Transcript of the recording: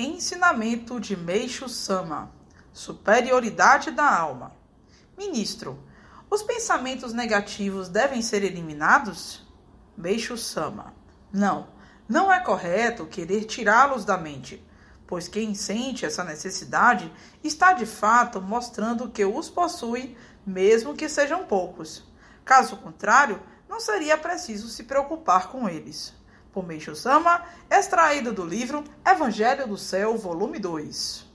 Ensinamento de Meixo Sama: Superioridade da alma. Ministro, os pensamentos negativos devem ser eliminados? Meixo Sama: Não, não é correto querer tirá-los da mente, pois quem sente essa necessidade está de fato mostrando que os possui, mesmo que sejam poucos. Caso contrário, não seria preciso se preocupar com eles por Meixo Sama, extraído do livro Evangelho do Céu, volume 2.